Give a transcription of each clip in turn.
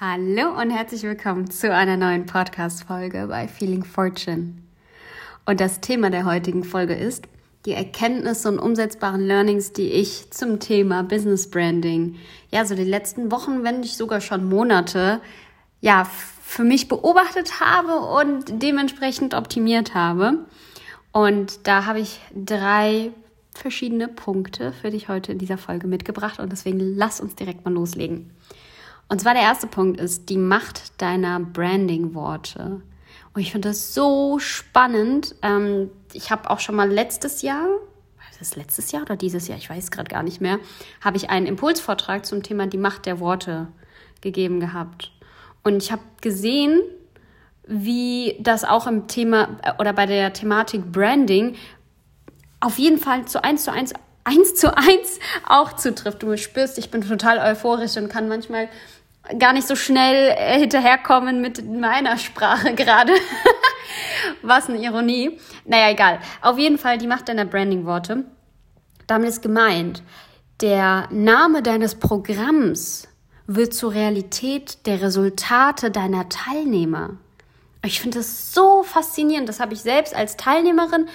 Hallo und herzlich willkommen zu einer neuen Podcast-Folge bei Feeling Fortune. Und das Thema der heutigen Folge ist die Erkenntnisse und umsetzbaren Learnings, die ich zum Thema Business Branding, ja, so die letzten Wochen, wenn nicht sogar schon Monate, ja, für mich beobachtet habe und dementsprechend optimiert habe. Und da habe ich drei verschiedene Punkte für dich heute in dieser Folge mitgebracht und deswegen lass uns direkt mal loslegen. Und zwar der erste Punkt ist die Macht deiner Branding-Worte. Und ich finde das so spannend. Ähm, ich habe auch schon mal letztes Jahr, ist das letztes Jahr oder dieses Jahr, ich weiß gerade gar nicht mehr, habe ich einen Impulsvortrag zum Thema die Macht der Worte gegeben gehabt. Und ich habe gesehen, wie das auch im Thema äh, oder bei der Thematik Branding auf jeden Fall zu eins zu eins eins zu eins auch zutrifft. Du spürst, ich bin total euphorisch und kann manchmal gar nicht so schnell äh, hinterherkommen mit meiner Sprache gerade. Was eine Ironie. Naja, egal. Auf jeden Fall die Macht deiner Branding-Worte. Damit ist gemeint, der Name deines Programms wird zur Realität der Resultate deiner Teilnehmer. Ich finde das so faszinierend. Das habe ich selbst als Teilnehmerin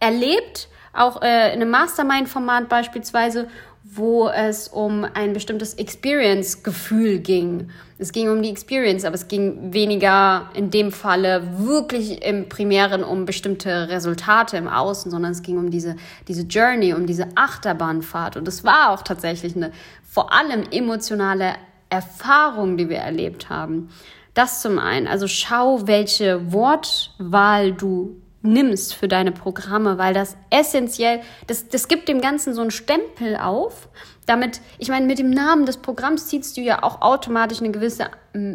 erlebt, auch äh, in einem Mastermind-Format beispielsweise wo es um ein bestimmtes Experience-Gefühl ging. Es ging um die Experience, aber es ging weniger in dem Falle wirklich im Primären um bestimmte Resultate im Außen, sondern es ging um diese, diese Journey, um diese Achterbahnfahrt. Und es war auch tatsächlich eine vor allem emotionale Erfahrung, die wir erlebt haben. Das zum einen. Also schau, welche Wortwahl du nimmst für deine Programme, weil das essentiell, das, das gibt dem Ganzen so einen Stempel auf. Damit, ich meine, mit dem Namen des Programms ziehst du ja auch automatisch eine gewisse mm,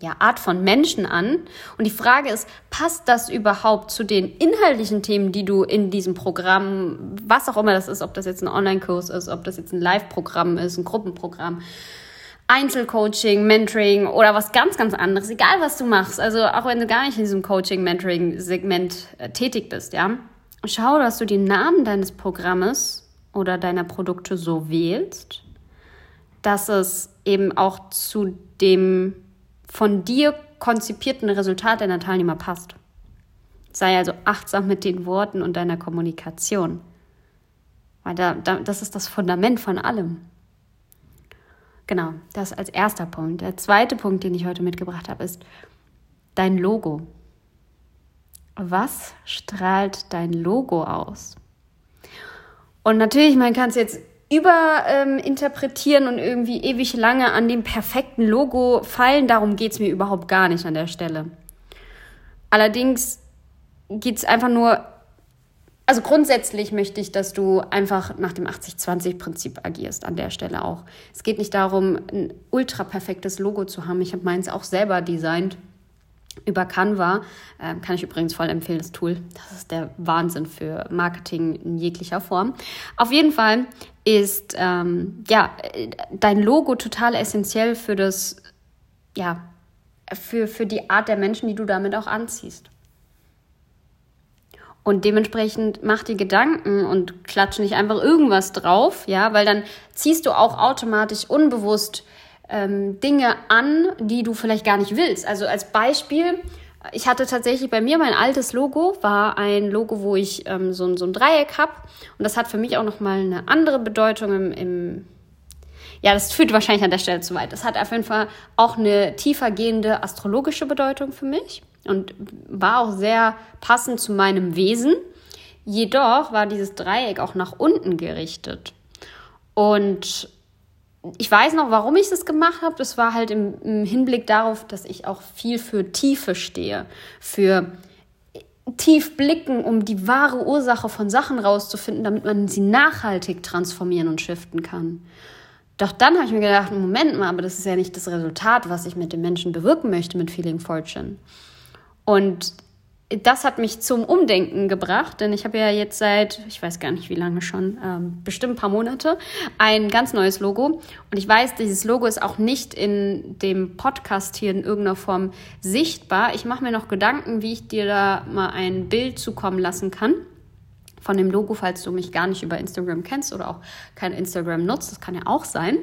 ja, Art von Menschen an. Und die Frage ist, passt das überhaupt zu den inhaltlichen Themen, die du in diesem Programm, was auch immer das ist, ob das jetzt ein Online-Kurs ist, ob das jetzt ein Live-Programm ist, ein Gruppenprogramm, Einzelcoaching, Mentoring oder was ganz, ganz anderes, egal was du machst, also auch wenn du gar nicht in diesem Coaching, Mentoring-Segment äh, tätig bist, ja, schau, dass du den Namen deines Programmes oder deiner Produkte so wählst, dass es eben auch zu dem von dir konzipierten Resultat deiner Teilnehmer passt. Sei also achtsam mit den Worten und deiner Kommunikation. Weil da, da, das ist das Fundament von allem. Genau, das als erster Punkt. Der zweite Punkt, den ich heute mitgebracht habe, ist dein Logo. Was strahlt dein Logo aus? Und natürlich, man kann es jetzt überinterpretieren ähm, und irgendwie ewig lange an dem perfekten Logo fallen. Darum geht es mir überhaupt gar nicht an der Stelle. Allerdings geht es einfach nur also grundsätzlich möchte ich, dass du einfach nach dem 80-20-Prinzip agierst an der Stelle auch. Es geht nicht darum, ein ultra perfektes Logo zu haben. Ich habe meins auch selber designt über Canva. Ähm, kann ich übrigens voll empfehlen, das Tool. Das ist der Wahnsinn für Marketing in jeglicher Form. Auf jeden Fall ist ähm, ja, dein Logo total essentiell für das, ja, für, für die Art der Menschen, die du damit auch anziehst. Und dementsprechend mach dir Gedanken und klatsch nicht einfach irgendwas drauf, ja, weil dann ziehst du auch automatisch unbewusst ähm, Dinge an, die du vielleicht gar nicht willst. Also als Beispiel, ich hatte tatsächlich bei mir mein altes Logo, war ein Logo, wo ich ähm, so, so ein Dreieck habe. Und das hat für mich auch nochmal eine andere Bedeutung im, im ja, das führt wahrscheinlich an der Stelle zu weit. Das hat auf jeden Fall auch eine tiefer gehende astrologische Bedeutung für mich und war auch sehr passend zu meinem Wesen. Jedoch war dieses Dreieck auch nach unten gerichtet. Und ich weiß noch, warum ich das gemacht habe. Das war halt im, im, Hinblick darauf, dass ich auch viel für Tiefe stehe, für tief blicken, um die wahre Ursache von Sachen rauszufinden, damit man sie nachhaltig transformieren und shiften kann. Doch dann habe ich mir gedacht, Moment mal, aber das ist ja nicht das Resultat, was ich mit den Menschen bewirken möchte mit Feeling Fortune. Und das hat mich zum Umdenken gebracht, denn ich habe ja jetzt seit, ich weiß gar nicht wie lange schon, ähm, bestimmt ein paar Monate, ein ganz neues Logo. Und ich weiß, dieses Logo ist auch nicht in dem Podcast hier in irgendeiner Form sichtbar. Ich mache mir noch Gedanken, wie ich dir da mal ein Bild zukommen lassen kann. Von dem Logo, falls du mich gar nicht über Instagram kennst oder auch kein Instagram nutzt, das kann ja auch sein,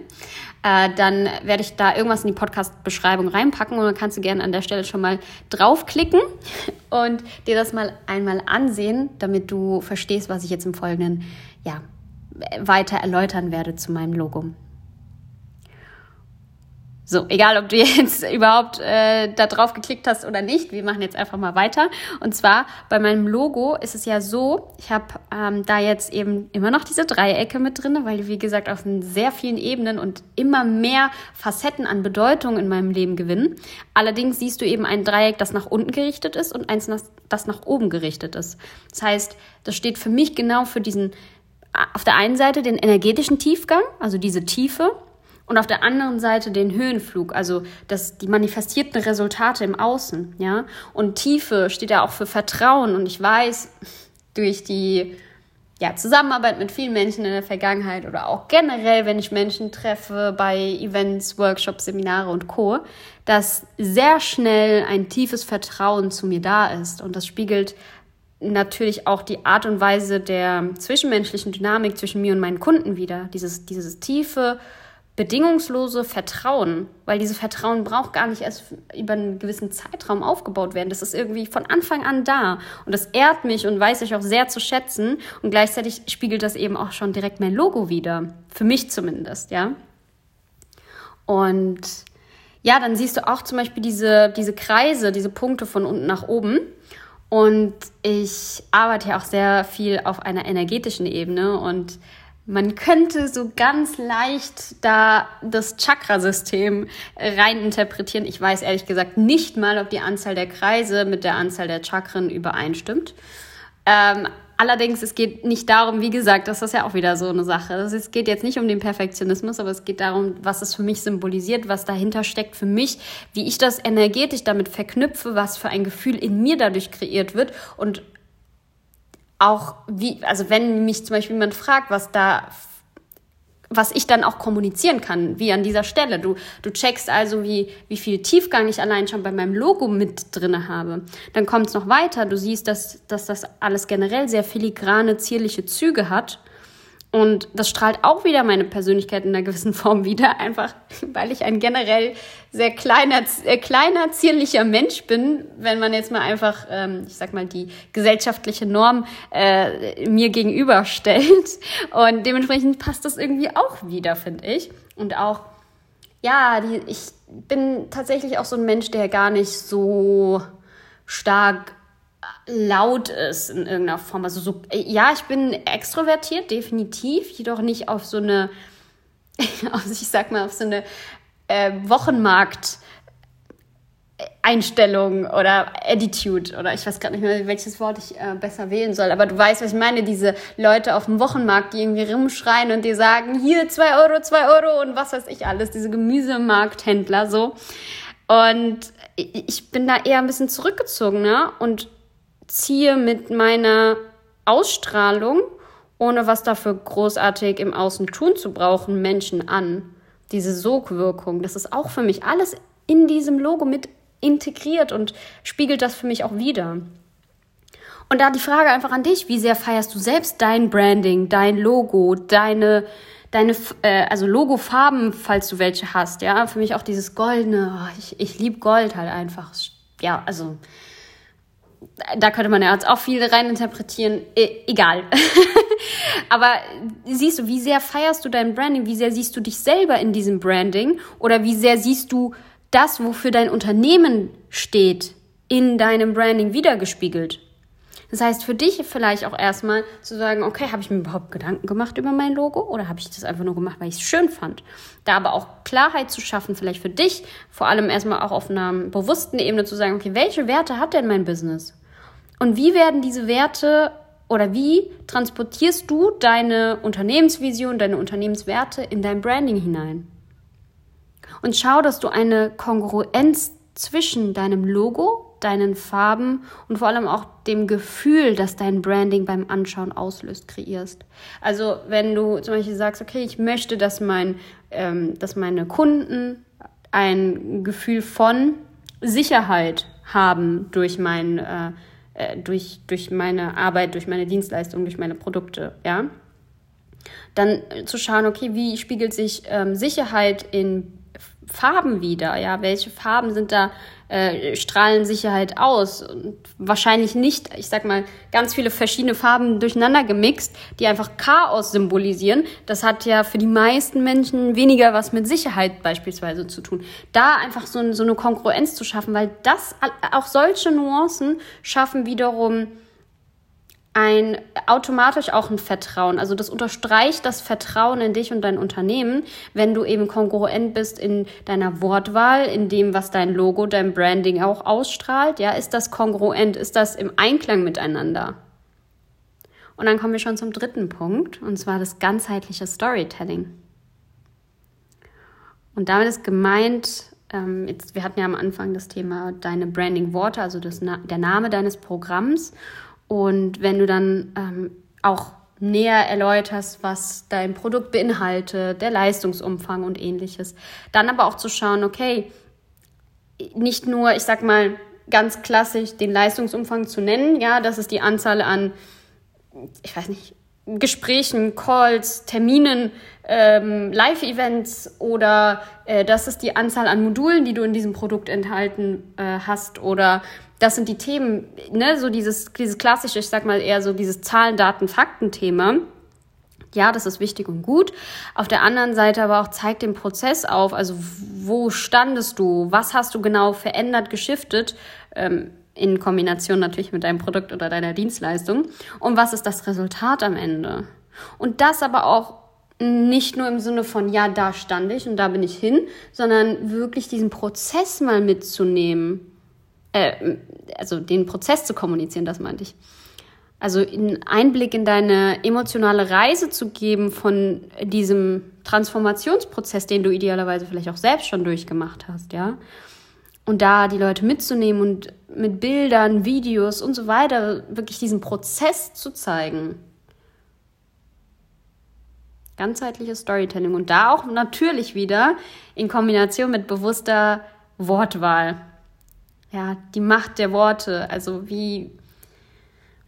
äh, dann werde ich da irgendwas in die Podcast-Beschreibung reinpacken und dann kannst du gerne an der Stelle schon mal draufklicken und dir das mal einmal ansehen, damit du verstehst, was ich jetzt im Folgenden ja, weiter erläutern werde zu meinem Logo. So, egal ob du jetzt überhaupt äh, da drauf geklickt hast oder nicht, wir machen jetzt einfach mal weiter. Und zwar bei meinem Logo ist es ja so, ich habe ähm, da jetzt eben immer noch diese Dreiecke mit drin, weil die, wie gesagt, auf sehr vielen Ebenen und immer mehr Facetten an Bedeutung in meinem Leben gewinnen. Allerdings siehst du eben ein Dreieck, das nach unten gerichtet ist und eins, das nach oben gerichtet ist. Das heißt, das steht für mich genau für diesen, auf der einen Seite den energetischen Tiefgang, also diese Tiefe, und auf der anderen Seite den Höhenflug, also das, die manifestierten Resultate im Außen, ja. Und Tiefe steht ja auch für Vertrauen. Und ich weiß durch die ja, Zusammenarbeit mit vielen Menschen in der Vergangenheit oder auch generell, wenn ich Menschen treffe bei Events, Workshops, Seminare und Co., dass sehr schnell ein tiefes Vertrauen zu mir da ist. Und das spiegelt natürlich auch die Art und Weise der zwischenmenschlichen Dynamik zwischen mir und meinen Kunden wieder. Dieses, dieses tiefe, bedingungslose Vertrauen, weil dieses Vertrauen braucht gar nicht erst über einen gewissen Zeitraum aufgebaut werden. Das ist irgendwie von Anfang an da und das ehrt mich und weiß ich auch sehr zu schätzen und gleichzeitig spiegelt das eben auch schon direkt mein Logo wieder, für mich zumindest, ja. Und ja, dann siehst du auch zum Beispiel diese, diese Kreise, diese Punkte von unten nach oben. Und ich arbeite ja auch sehr viel auf einer energetischen Ebene und man könnte so ganz leicht da das Chakrasystem reininterpretieren. Ich weiß ehrlich gesagt nicht mal, ob die Anzahl der Kreise mit der Anzahl der Chakren übereinstimmt. Ähm, allerdings, es geht nicht darum, wie gesagt, das ist ja auch wieder so eine Sache. Es geht jetzt nicht um den Perfektionismus, aber es geht darum, was es für mich symbolisiert, was dahinter steckt für mich, wie ich das energetisch damit verknüpfe, was für ein Gefühl in mir dadurch kreiert wird und auch wie, also wenn mich zum Beispiel jemand fragt, was da, was ich dann auch kommunizieren kann, wie an dieser Stelle. Du, du checkst also, wie, wie viel Tiefgang ich allein schon bei meinem Logo mit drinne habe. Dann kommt es noch weiter. Du siehst, dass, dass das alles generell sehr filigrane, zierliche Züge hat. Und das strahlt auch wieder meine Persönlichkeit in einer gewissen Form wieder, einfach weil ich ein generell sehr kleiner, äh, kleiner zierlicher Mensch bin, wenn man jetzt mal einfach, ähm, ich sag mal, die gesellschaftliche Norm äh, mir gegenüberstellt. Und dementsprechend passt das irgendwie auch wieder, finde ich. Und auch, ja, die, ich bin tatsächlich auch so ein Mensch, der gar nicht so stark laut ist in irgendeiner Form. Also so, ja, ich bin extrovertiert, definitiv, jedoch nicht auf so eine, also ich sag mal, auf so eine äh, Wochenmarkt- Einstellung oder Attitude oder ich weiß gerade nicht mehr, welches Wort ich äh, besser wählen soll, aber du weißt, was ich meine, diese Leute auf dem Wochenmarkt, die irgendwie rumschreien und dir sagen, hier zwei Euro, zwei Euro und was weiß ich alles, diese Gemüsemarkthändler so. Und ich bin da eher ein bisschen zurückgezogen, ne? Und ziehe mit meiner Ausstrahlung, ohne was dafür großartig im Außen tun zu brauchen, Menschen an. Diese Sogwirkung, das ist auch für mich alles in diesem Logo mit integriert und spiegelt das für mich auch wieder. Und da die Frage einfach an dich, wie sehr feierst du selbst dein Branding, dein Logo, deine, deine äh, also Logofarben, falls du welche hast, ja, für mich auch dieses goldene, oh, ich, ich liebe Gold halt einfach. Ja, also da könnte man ja jetzt auch viel reininterpretieren. E egal. Aber siehst du, wie sehr feierst du dein Branding? Wie sehr siehst du dich selber in diesem Branding? Oder wie sehr siehst du das, wofür dein Unternehmen steht, in deinem Branding wiedergespiegelt? Das heißt, für dich vielleicht auch erstmal zu sagen, okay, habe ich mir überhaupt Gedanken gemacht über mein Logo oder habe ich das einfach nur gemacht, weil ich es schön fand? Da aber auch Klarheit zu schaffen, vielleicht für dich, vor allem erstmal auch auf einer bewussten Ebene zu sagen, okay, welche Werte hat denn mein Business? Und wie werden diese Werte oder wie transportierst du deine Unternehmensvision, deine Unternehmenswerte in dein Branding hinein? Und schau, dass du eine Kongruenz zwischen deinem Logo deinen Farben und vor allem auch dem Gefühl, das dein Branding beim Anschauen auslöst, kreierst. Also wenn du zum Beispiel sagst, okay, ich möchte, dass, mein, ähm, dass meine Kunden ein Gefühl von Sicherheit haben durch mein, äh, äh, durch, durch meine Arbeit, durch meine Dienstleistung, durch meine Produkte, ja. Dann zu schauen, okay, wie spiegelt sich ähm, Sicherheit in Farben wieder, ja, welche Farben sind da äh, strahlen Sicherheit aus. Und wahrscheinlich nicht, ich sag mal, ganz viele verschiedene Farben durcheinander gemixt, die einfach Chaos symbolisieren. Das hat ja für die meisten Menschen weniger was mit Sicherheit beispielsweise zu tun. Da einfach so, so eine Kongruenz zu schaffen, weil das, auch solche Nuancen schaffen wiederum ein automatisch auch ein Vertrauen. Also das unterstreicht das Vertrauen in dich und dein Unternehmen, wenn du eben kongruent bist in deiner Wortwahl, in dem, was dein Logo, dein Branding auch ausstrahlt. Ja, ist das kongruent? Ist das im Einklang miteinander? Und dann kommen wir schon zum dritten Punkt, und zwar das ganzheitliche Storytelling. Und damit ist gemeint, ähm, jetzt, wir hatten ja am Anfang das Thema deine Branding-Worte, also das, der Name deines Programms. Und wenn du dann ähm, auch näher erläuterst, was dein Produkt beinhaltet, der Leistungsumfang und ähnliches, dann aber auch zu schauen, okay, nicht nur, ich sag mal, ganz klassisch den Leistungsumfang zu nennen, ja, das ist die Anzahl an, ich weiß nicht, Gesprächen, Calls, Terminen, ähm, Live-Events oder äh, das ist die Anzahl an Modulen, die du in diesem Produkt enthalten äh, hast oder das sind die Themen, ne, so dieses, dieses klassische, ich sag mal eher so dieses Zahlen, Daten, Fakten-Thema. Ja, das ist wichtig und gut. Auf der anderen Seite aber auch zeigt den Prozess auf. Also wo standest du? Was hast du genau verändert, geschiftet? Ähm, in Kombination natürlich mit deinem Produkt oder deiner Dienstleistung. Und was ist das Resultat am Ende? Und das aber auch nicht nur im Sinne von, ja, da stand ich und da bin ich hin, sondern wirklich diesen Prozess mal mitzunehmen äh, also den Prozess zu kommunizieren, das meinte ich. Also einen Einblick in deine emotionale Reise zu geben von diesem Transformationsprozess, den du idealerweise vielleicht auch selbst schon durchgemacht hast, ja. Und da die Leute mitzunehmen und mit Bildern, Videos und so weiter wirklich diesen Prozess zu zeigen. Ganzheitliches Storytelling und da auch natürlich wieder in Kombination mit bewusster Wortwahl ja, die Macht der Worte. Also wie,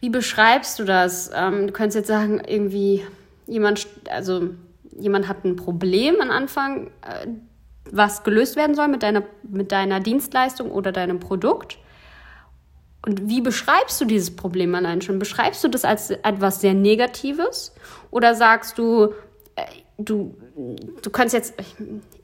wie beschreibst du das? Ähm, du könntest jetzt sagen, irgendwie jemand, also jemand hat ein Problem am Anfang, äh, was gelöst werden soll mit deiner, mit deiner Dienstleistung oder deinem Produkt. Und wie beschreibst du dieses Problem allein schon? Beschreibst du das als etwas sehr Negatives? Oder sagst du, du, du kannst jetzt, ich,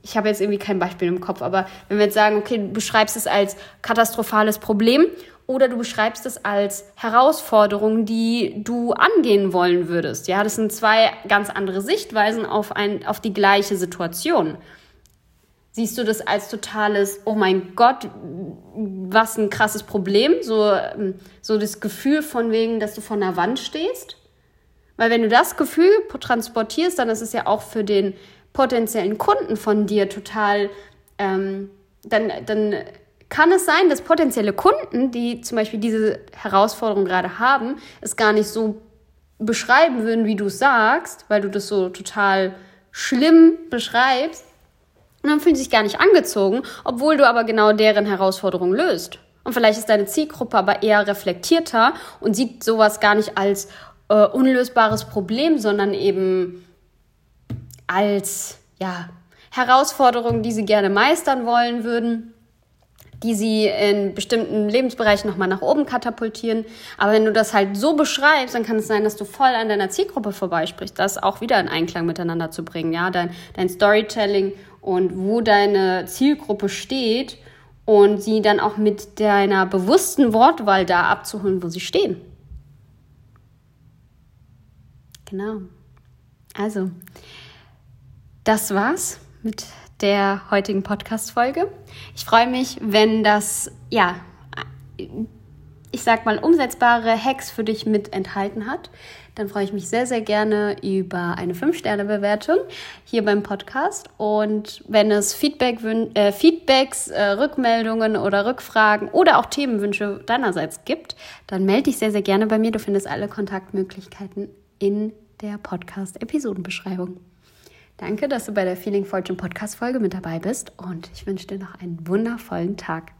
ich habe jetzt irgendwie kein Beispiel im Kopf, aber wenn wir jetzt sagen, okay, du beschreibst es als katastrophales Problem oder du beschreibst es als Herausforderung, die du angehen wollen würdest. Ja, das sind zwei ganz andere Sichtweisen auf, ein, auf die gleiche Situation. Siehst du das als totales, oh mein Gott, was ein krasses Problem, so, so das Gefühl von wegen, dass du vor einer Wand stehst? Weil wenn du das Gefühl transportierst, dann ist es ja auch für den potenziellen Kunden von dir total, ähm, dann, dann kann es sein, dass potenzielle Kunden, die zum Beispiel diese Herausforderung gerade haben, es gar nicht so beschreiben würden, wie du es sagst, weil du das so total schlimm beschreibst. Und dann fühlen sie sich gar nicht angezogen, obwohl du aber genau deren Herausforderung löst. Und vielleicht ist deine Zielgruppe aber eher reflektierter und sieht sowas gar nicht als äh, unlösbares Problem, sondern eben als ja, Herausforderungen, die sie gerne meistern wollen würden, die sie in bestimmten Lebensbereichen nochmal nach oben katapultieren. Aber wenn du das halt so beschreibst, dann kann es sein, dass du voll an deiner Zielgruppe vorbeisprichst, das auch wieder in Einklang miteinander zu bringen. Ja, dein, dein Storytelling und wo deine Zielgruppe steht und sie dann auch mit deiner bewussten Wortwahl da abzuholen, wo sie stehen. Genau. Also, das war's mit der heutigen Podcast-Folge. Ich freue mich, wenn das, ja, ich sag mal, umsetzbare Hacks für dich mit enthalten hat. Dann freue ich mich sehr, sehr gerne über eine 5-Sterne-Bewertung hier beim Podcast. Und wenn es Feedback, äh, Feedbacks, äh, Rückmeldungen oder Rückfragen oder auch Themenwünsche deinerseits gibt, dann melde dich sehr, sehr gerne bei mir. Du findest alle Kontaktmöglichkeiten in der Podcast-Episodenbeschreibung. Danke, dass du bei der Feeling Fortune Podcast Folge mit dabei bist und ich wünsche dir noch einen wundervollen Tag.